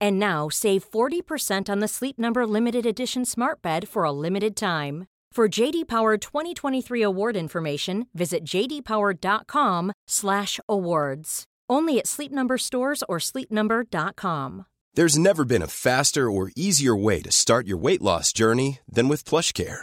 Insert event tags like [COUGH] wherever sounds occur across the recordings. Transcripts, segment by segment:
And now save 40% on the Sleep Number limited edition Smart Bed for a limited time. For JD Power 2023 award information, visit jdpower.com/awards. Only at Sleep Number stores or sleepnumber.com. There's never been a faster or easier way to start your weight loss journey than with PlushCare.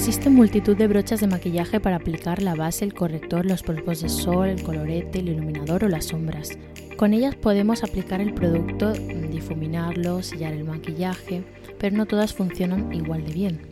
Existen multitud de brochas de maquillaje para aplicar la base, el corrector, los polvos de sol, el colorete, el iluminador o las sombras. Con ellas podemos aplicar el producto, difuminarlo, sellar el maquillaje, pero no todas funcionan igual de bien.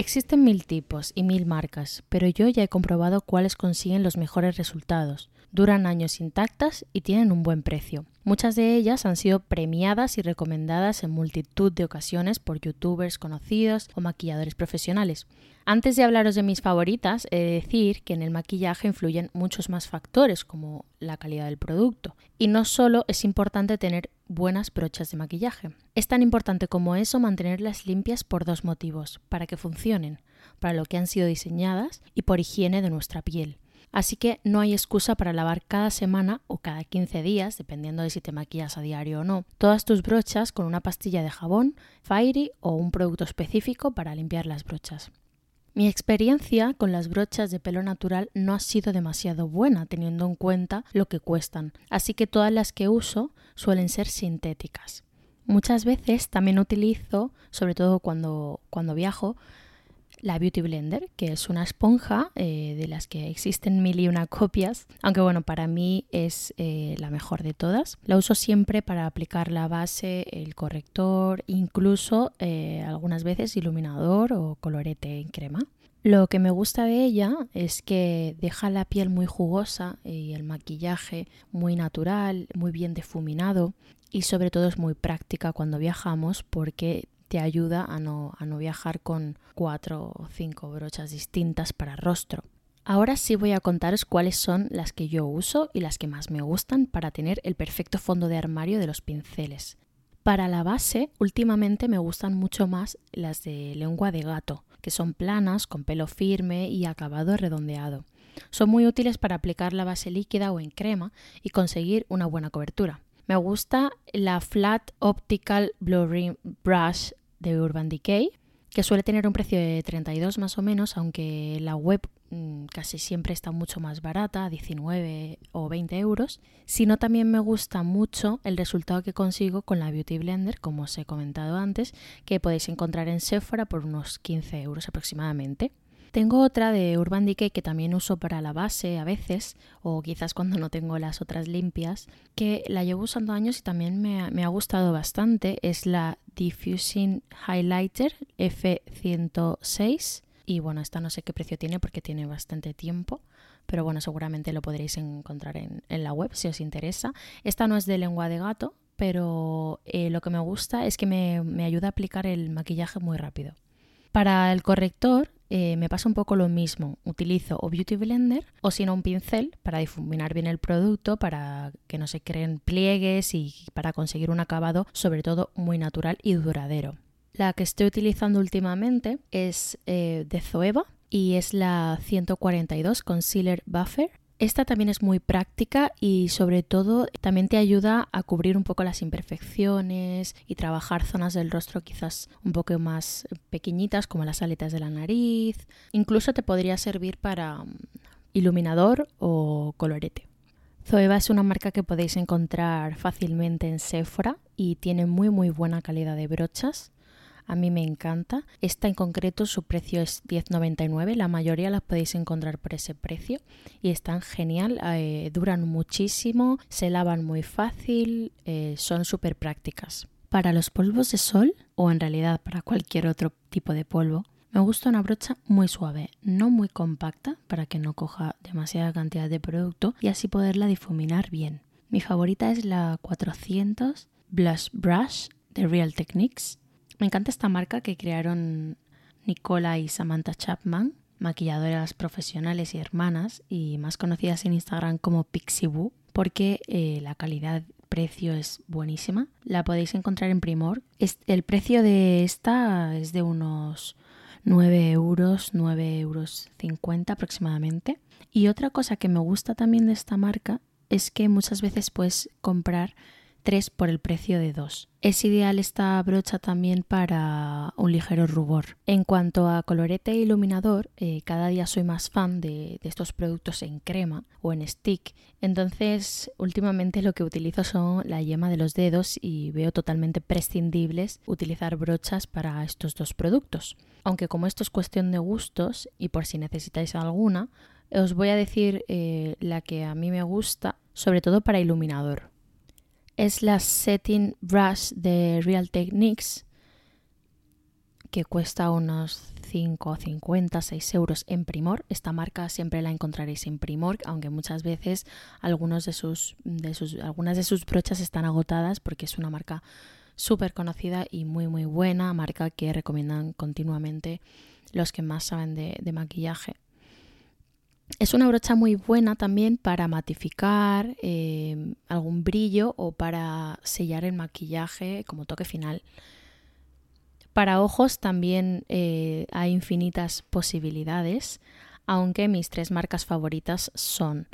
Existen mil tipos y mil marcas, pero yo ya he comprobado cuáles consiguen los mejores resultados. Duran años intactas y tienen un buen precio. Muchas de ellas han sido premiadas y recomendadas en multitud de ocasiones por youtubers conocidos o maquilladores profesionales. Antes de hablaros de mis favoritas, he de decir que en el maquillaje influyen muchos más factores como la calidad del producto. Y no solo es importante tener buenas brochas de maquillaje. Es tan importante como eso mantenerlas limpias por dos motivos, para que funcionen, para lo que han sido diseñadas y por higiene de nuestra piel. Así que no hay excusa para lavar cada semana o cada 15 días, dependiendo de si te maquillas a diario o no, todas tus brochas con una pastilla de jabón, Fairy o un producto específico para limpiar las brochas. Mi experiencia con las brochas de pelo natural no ha sido demasiado buena teniendo en cuenta lo que cuestan, así que todas las que uso suelen ser sintéticas. Muchas veces también utilizo, sobre todo cuando, cuando viajo, la Beauty Blender, que es una esponja eh, de las que existen mil y una copias, aunque bueno, para mí es eh, la mejor de todas. La uso siempre para aplicar la base, el corrector, incluso eh, algunas veces iluminador o colorete en crema. Lo que me gusta de ella es que deja la piel muy jugosa y el maquillaje muy natural, muy bien difuminado y sobre todo es muy práctica cuando viajamos porque te ayuda a no, a no viajar con cuatro o cinco brochas distintas para rostro. Ahora sí voy a contaros cuáles son las que yo uso y las que más me gustan para tener el perfecto fondo de armario de los pinceles. Para la base, últimamente me gustan mucho más las de lengua de gato, que son planas, con pelo firme y acabado redondeado. Son muy útiles para aplicar la base líquida o en crema y conseguir una buena cobertura. Me gusta la Flat Optical Blurring Brush de Urban Decay, que suele tener un precio de 32 más o menos, aunque la web mm, casi siempre está mucho más barata, 19 o 20 euros, sino también me gusta mucho el resultado que consigo con la Beauty Blender, como os he comentado antes, que podéis encontrar en Sephora por unos 15 euros aproximadamente. Tengo otra de Urban Decay que también uso para la base a veces, o quizás cuando no tengo las otras limpias, que la llevo usando años y también me ha, gustado bastante. Es la Diffusing Highlighter F106. Y bueno, esta no sé qué precio tiene porque tiene bastante tiempo, pero bueno, seguramente lo podréis encontrar en, la web si os interesa. Esta no es de lengua de gato, pero eh, lo que me gusta es que me, me ayuda a aplicar el maquillaje muy rápido. Para el corrector eh, me pasa un poco lo mismo. Utilizo o Beauty Blender o si no un pincel para difuminar bien el producto, para que no se creen pliegues y para conseguir un acabado sobre todo muy natural y duradero. La que estoy utilizando últimamente es eh, de Zoeva y es la 142 Concealer Buffer esta también es muy práctica y sobre todo también te ayuda a cubrir un poco las imperfecciones y trabajar zonas del rostro quizás un poco más pequeñitas como las aletas de la nariz. Incluso te podría servir para mm, iluminador o colorete. Zoeva es una marca que podéis encontrar fácilmente en Sephora y tiene muy muy buena calidad de brochas a mí me encanta. Esta en concreto su precio es 10,99, la mayoría las podéis encontrar por ese precio y están genial, eh, duran muchísimo, se lavan muy fácil, eh, son súper prácticas. Para los polvos de sol, o en realidad para cualquier otro tipo de polvo, me gusta una brocha muy suave, no muy compacta para que no coja demasiada cantidad de producto y así poderla difuminar bien. Mi favorita es la 400 Blush Brush de Real Techniques me encanta esta marca que crearon Nicola y Samantha Chapman, maquilladoras profesionales y hermanas y más conocidas en Instagram como Pixie porque eh, la calidad precio es buenísima. La podéis encontrar en Primor. el precio de esta es de unos 9 euros, 9 euros 50 aproximadamente. Y otra cosa que me gusta también de esta marca es que muchas veces puedes comprar 3 por el precio de 2. Es ideal esta brocha también para un ligero rubor. En cuanto a colorete e iluminador, eh, cada día soy más fan de, estos productos en crema o en stick. Entonces, últimamente lo que utilizo son la yema de los dedos y veo totalmente prescindibles utilizar brochas para estos dos productos. Aunque como esto es cuestión de gustos y por si necesitáis alguna, os voy a decir eh, la que a mí me gusta, sobre todo para iluminador es la Setting Brush de Real Techniques que cuesta unos 5,50, 6 euros en Primor. Esta marca siempre la encontraréis en Primor, aunque muchas veces algunas de sus brochas están agotadas porque es una marca súper conocida y muy muy buena, marca que recomiendan continuamente los que más saben de maquillaje. Es una brocha muy buena también para matificar eh, algún brillo o para sellar el maquillaje como toque final. Para ojos también eh, hay infinitas posibilidades, aunque mis tres marcas favoritas son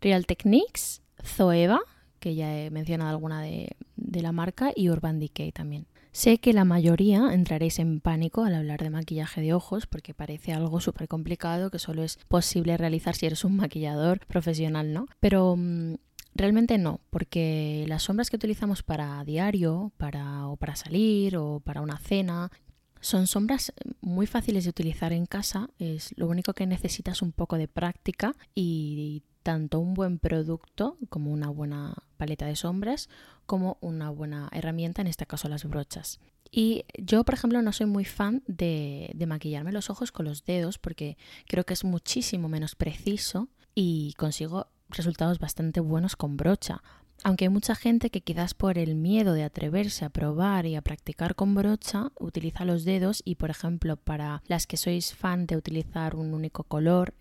Real Techniques, Zoeva, que ya he mencionado alguna de la marca, y Urban Decay también. Sé que la mayoría entraréis en pánico al hablar de maquillaje de ojos porque parece algo súper complicado que solo es posible realizar si eres un maquillador profesional, ¿no? Pero mm, realmente no, porque las sombras que utilizamos para diario, para, o para salir o para una cena, son sombras muy fáciles de utilizar en casa, es lo único que necesitas un poco de práctica y tanto un buen producto como una buena paleta de sombras como una buena herramienta, en este caso las brochas. Y yo, por ejemplo, no soy muy fan de, de maquillarme los ojos con los dedos porque creo que es muchísimo menos preciso y consigo resultados bastante buenos con brocha. Aunque hay mucha gente que quizás por el miedo de atreverse a probar y a practicar con brocha utiliza los dedos y por ejemplo para las que sois fan de utilizar un único color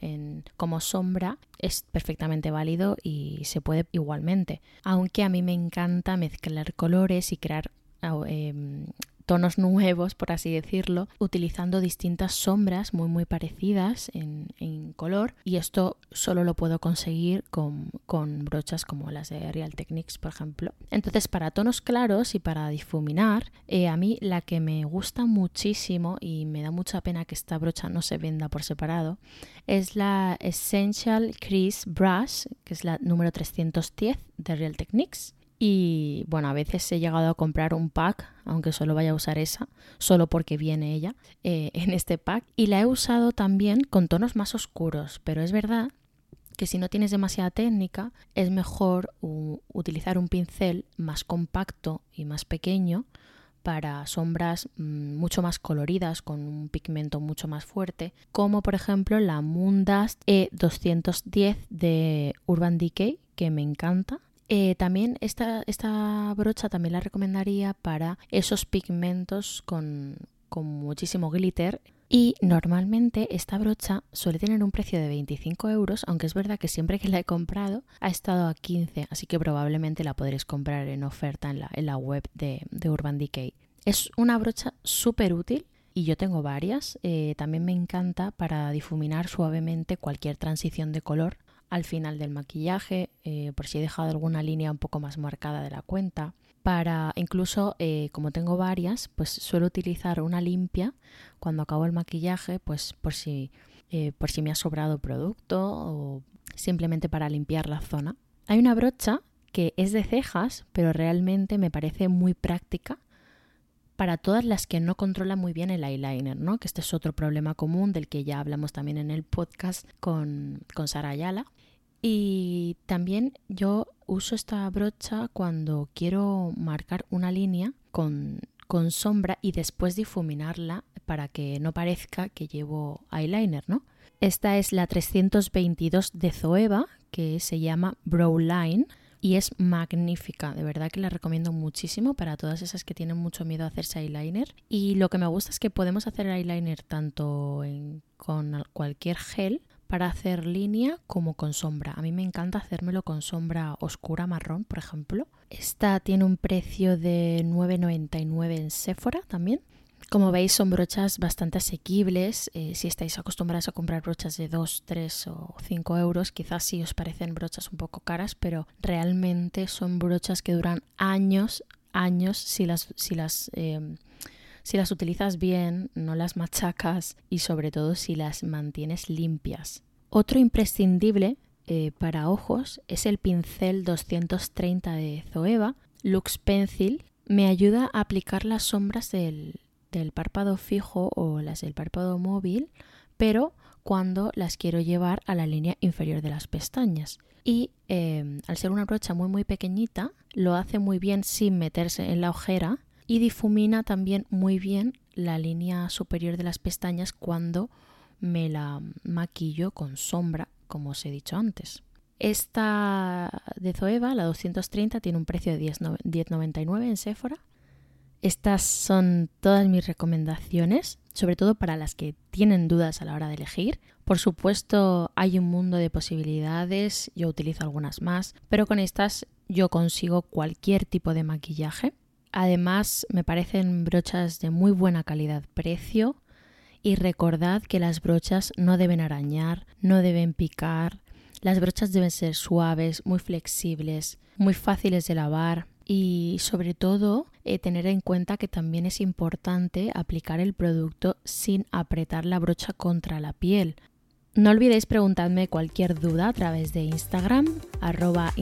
como sombra es perfectamente válido y se puede igualmente. Aunque a mí me encanta mezclar colores y crear eh, tonos nuevos, por así decirlo, utilizando distintas sombras muy muy parecidas en, color y esto solo lo puedo conseguir con, brochas como las de Real Techniques, por ejemplo. Entonces, para tonos claros y para difuminar, eh, a mí la que me gusta muchísimo y me da mucha pena que esta brocha no se venda por separado es la Essential Crease Brush, que es la número 310 de Real Techniques. Y bueno, a veces he llegado a comprar un pack, aunque solo vaya a usar esa, solo porque viene ella eh, [LAUGHS] en este pack. Y la he usado también con tonos más oscuros, pero es verdad que si no tienes demasiada técnica, es mejor utilizar un pincel más compacto y más pequeño para sombras mm, mucho más coloridas, con un pigmento mucho más fuerte, como por ejemplo la Moondust E210 de Urban Decay, que me encanta. Eh, también esta, esta brocha también la recomendaría para esos pigmentos con, con muchísimo glitter y normalmente esta brocha suele tener un precio de 25 euros, aunque es verdad que siempre que la he comprado ha estado a 15, así que probablemente la podréis comprar en oferta en la, en la web de, Urban Decay. Es una brocha súper útil y yo tengo varias. Eh, también me encanta para difuminar suavemente cualquier transición de color al final del maquillaje, eh, por si he dejado alguna línea un poco más marcada de la cuenta para incluso eh, como tengo varias pues suelo utilizar una limpia cuando acabo el maquillaje pues por si eh, por si me ha sobrado producto o simplemente para limpiar la zona hay una brocha que es de cejas pero realmente me parece muy práctica para todas las que no controlan muy bien el eyeliner, ¿no? Que este es otro problema común del que ya hablamos también en el podcast con, con Sara Ayala. Y también yo uso esta brocha cuando quiero marcar una línea con, sombra y después difuminarla para que no parezca que llevo eyeliner, ¿no? Esta es la 322 de Zoeva, que se llama Brow Line y es magnífica, de verdad que la recomiendo muchísimo para todas esas que tienen mucho miedo a hacerse eyeliner. Y lo que me gusta es que podemos hacer eyeliner tanto con cualquier gel para hacer línea como con sombra. A mí me encanta hacérmelo con sombra oscura marrón, por ejemplo. Esta tiene un precio de 9,99 en Sephora también. Como veis son brochas bastante asequibles. Eh, si estáis acostumbrados a comprar brochas de 2, 3 o 5 euros, quizás sí os parecen brochas un poco caras, pero realmente son brochas que duran años, años si las, si las eh, si las utilizas bien, no las machacas y sobre todo si las mantienes limpias. Otro imprescindible eh, para ojos es el pincel 230 de Zoeva, Lux Pencil. Me ayuda a aplicar las sombras del, párpado fijo o las del párpado móvil, pero cuando las quiero llevar a la línea inferior de las pestañas. Y eh, al ser una brocha muy muy pequeñita, lo hace muy bien sin meterse en la ojera y difumina también muy bien la línea superior de las pestañas cuando me la maquillo con sombra, como os he dicho antes. Esta de Zoeva, la 230, tiene un precio de 10,99 en Sephora. Estas son todas mis recomendaciones, sobre todo para las que tienen dudas a la hora de elegir. Por supuesto, hay un mundo de posibilidades, yo utilizo algunas más, pero con estas yo consigo cualquier tipo de maquillaje. Además, me parecen brochas de muy buena calidad-precio y recordad que las brochas no deben arañar, no deben picar. Las brochas deben ser suaves, muy flexibles, muy fáciles de lavar y sobre todo eh, tener en cuenta que también es importante aplicar el producto sin apretar la brocha contra la piel. No olvidéis preguntarme cualquier duda a través de Instagram, arroba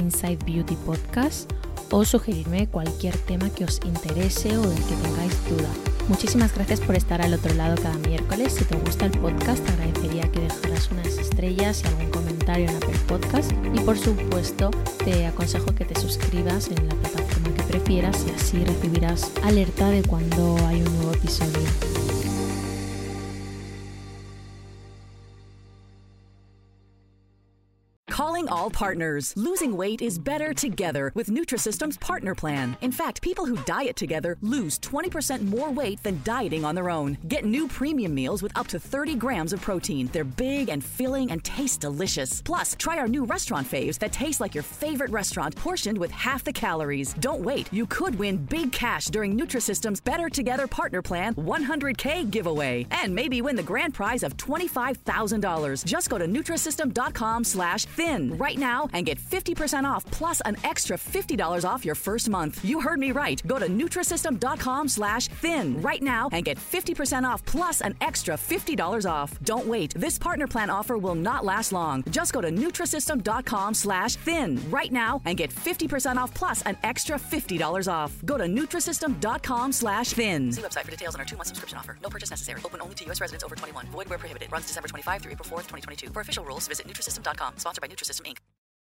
o sugerirme cualquier tema que os interese o del que tengáis duda. Muchísimas gracias por estar al otro lado cada miércoles. Si te gusta el podcast, agradecería que dejaras unas estrellas y algún comentario en Apple Podcast. Y por supuesto, te aconsejo que te suscribas en la plataforma que prefieras y así recibirás alerta de cuando hay un nuevo episodio. All partners. Losing weight is better together with Nutrisystem's Partner Plan. In fact, people who diet together lose 20% more weight than dieting on their own. Get new premium meals with up to 30 grams of protein. They're big and filling and taste delicious. Plus, try our new restaurant faves that taste like your favorite restaurant, portioned with half the calories. Don't wait. You could win big cash during Nutrisystem's Better Together Partner Plan 100K giveaway. And maybe win the grand prize of $25,000. Just go to Nutrisystem.com slash thin right now and get 50% off plus an extra $50 off your first month. You heard me right. Go to Nutrisystem.com slash thin right now and get 50% off plus an extra $50 off. Don't wait. This partner plan offer will not last long. Just go to Nutrisystem.com slash thin right now and get 50% off plus an extra $50 off. Go to Nutrisystem.com slash thin. See website for details on our two-month subscription offer. No purchase necessary. Open only to U.S. residents over 21. Void where prohibited. Runs December 25 through April 4th, 2022. For official rules, visit Nutrisystem.com. Sponsored by Nutrisystem, Inc.